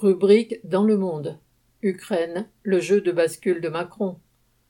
Rubrique dans le monde. Ukraine, le jeu de bascule de Macron.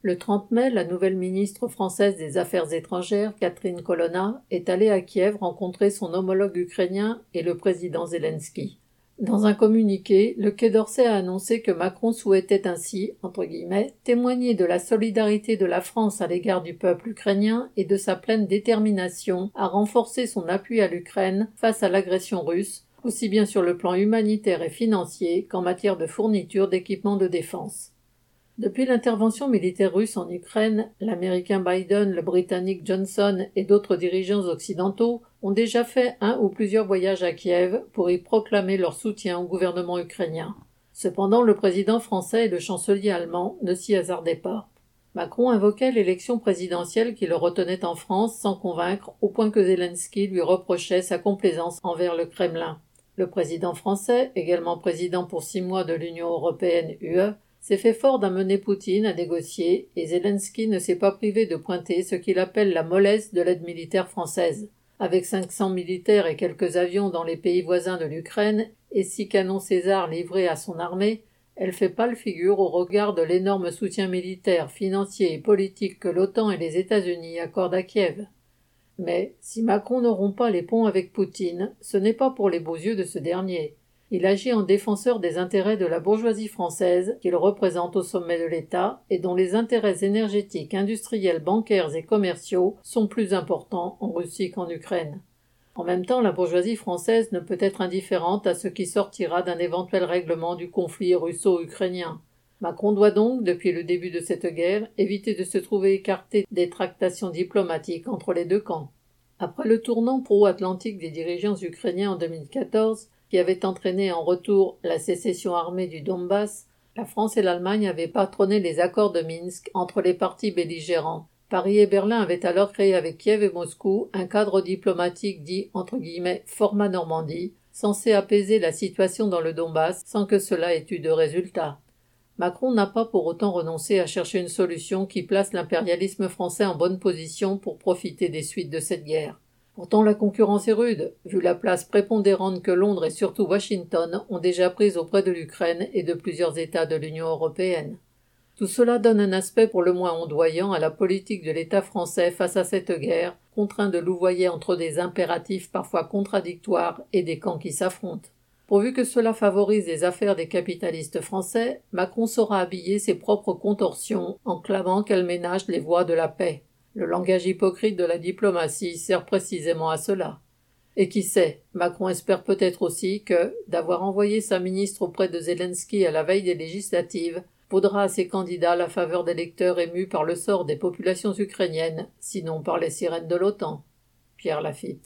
Le 30 mai, la nouvelle ministre française des Affaires étrangères, Catherine Colonna, est allée à Kiev rencontrer son homologue ukrainien et le président Zelensky. Dans un communiqué, le Quai d'Orsay a annoncé que Macron souhaitait ainsi, entre guillemets, témoigner de la solidarité de la France à l'égard du peuple ukrainien et de sa pleine détermination à renforcer son appui à l'Ukraine face à l'agression russe, aussi bien sur le plan humanitaire et financier qu'en matière de fourniture d'équipements de défense. Depuis l'intervention militaire russe en Ukraine, l'Américain Biden, le Britannique Johnson et d'autres dirigeants occidentaux ont déjà fait un ou plusieurs voyages à Kiev pour y proclamer leur soutien au gouvernement ukrainien. Cependant, le président français et le chancelier allemand ne s'y hasardaient pas. Macron invoquait l'élection présidentielle qui le retenait en France sans convaincre, au point que Zelensky lui reprochait sa complaisance envers le Kremlin. Le président français, également président pour six mois de l'Union européenne UE, s'est fait fort d'amener Poutine à négocier et Zelensky ne s'est pas privé de pointer ce qu'il appelle la mollesse de l'aide militaire française. Avec 500 militaires et quelques avions dans les pays voisins de l'Ukraine et six canons César livrés à son armée, elle fait pâle figure au regard de l'énorme soutien militaire, financier et politique que l'OTAN et les États-Unis accordent à Kiev. Mais si Macron ne rompt pas les ponts avec Poutine, ce n'est pas pour les beaux yeux de ce dernier. Il agit en défenseur des intérêts de la bourgeoisie française qu'il représente au sommet de l'État et dont les intérêts énergétiques, industriels, bancaires et commerciaux sont plus importants en Russie qu'en Ukraine. En même temps, la bourgeoisie française ne peut être indifférente à ce qui sortira d'un éventuel règlement du conflit russo-ukrainien. Macron doit donc, depuis le début de cette guerre, éviter de se trouver écarté des tractations diplomatiques entre les deux camps. Après le tournant pro-atlantique des dirigeants ukrainiens en 2014, qui avait entraîné en retour la sécession armée du Donbass, la France et l'Allemagne avaient patronné les accords de Minsk entre les partis belligérants. Paris et Berlin avaient alors créé avec Kiev et Moscou un cadre diplomatique dit entre guillemets format Normandie, censé apaiser la situation dans le Donbass sans que cela ait eu de résultat. Macron n'a pas pour autant renoncé à chercher une solution qui place l'impérialisme français en bonne position pour profiter des suites de cette guerre. Pourtant la concurrence est rude, vu la place prépondérante que Londres et surtout Washington ont déjà prise auprès de l'Ukraine et de plusieurs États de l'Union européenne. Tout cela donne un aspect pour le moins ondoyant à la politique de l'État français face à cette guerre, contraint de louvoyer entre des impératifs parfois contradictoires et des camps qui s'affrontent. Pourvu que cela favorise les affaires des capitalistes français, Macron saura habiller ses propres contorsions en clamant qu'elle ménage les voies de la paix. Le langage hypocrite de la diplomatie sert précisément à cela. Et qui sait, Macron espère peut-être aussi que, d'avoir envoyé sa ministre auprès de Zelensky à la veille des législatives, vaudra à ses candidats la faveur d'électeurs émus par le sort des populations ukrainiennes, sinon par les sirènes de l'OTAN. Pierre Lafitte.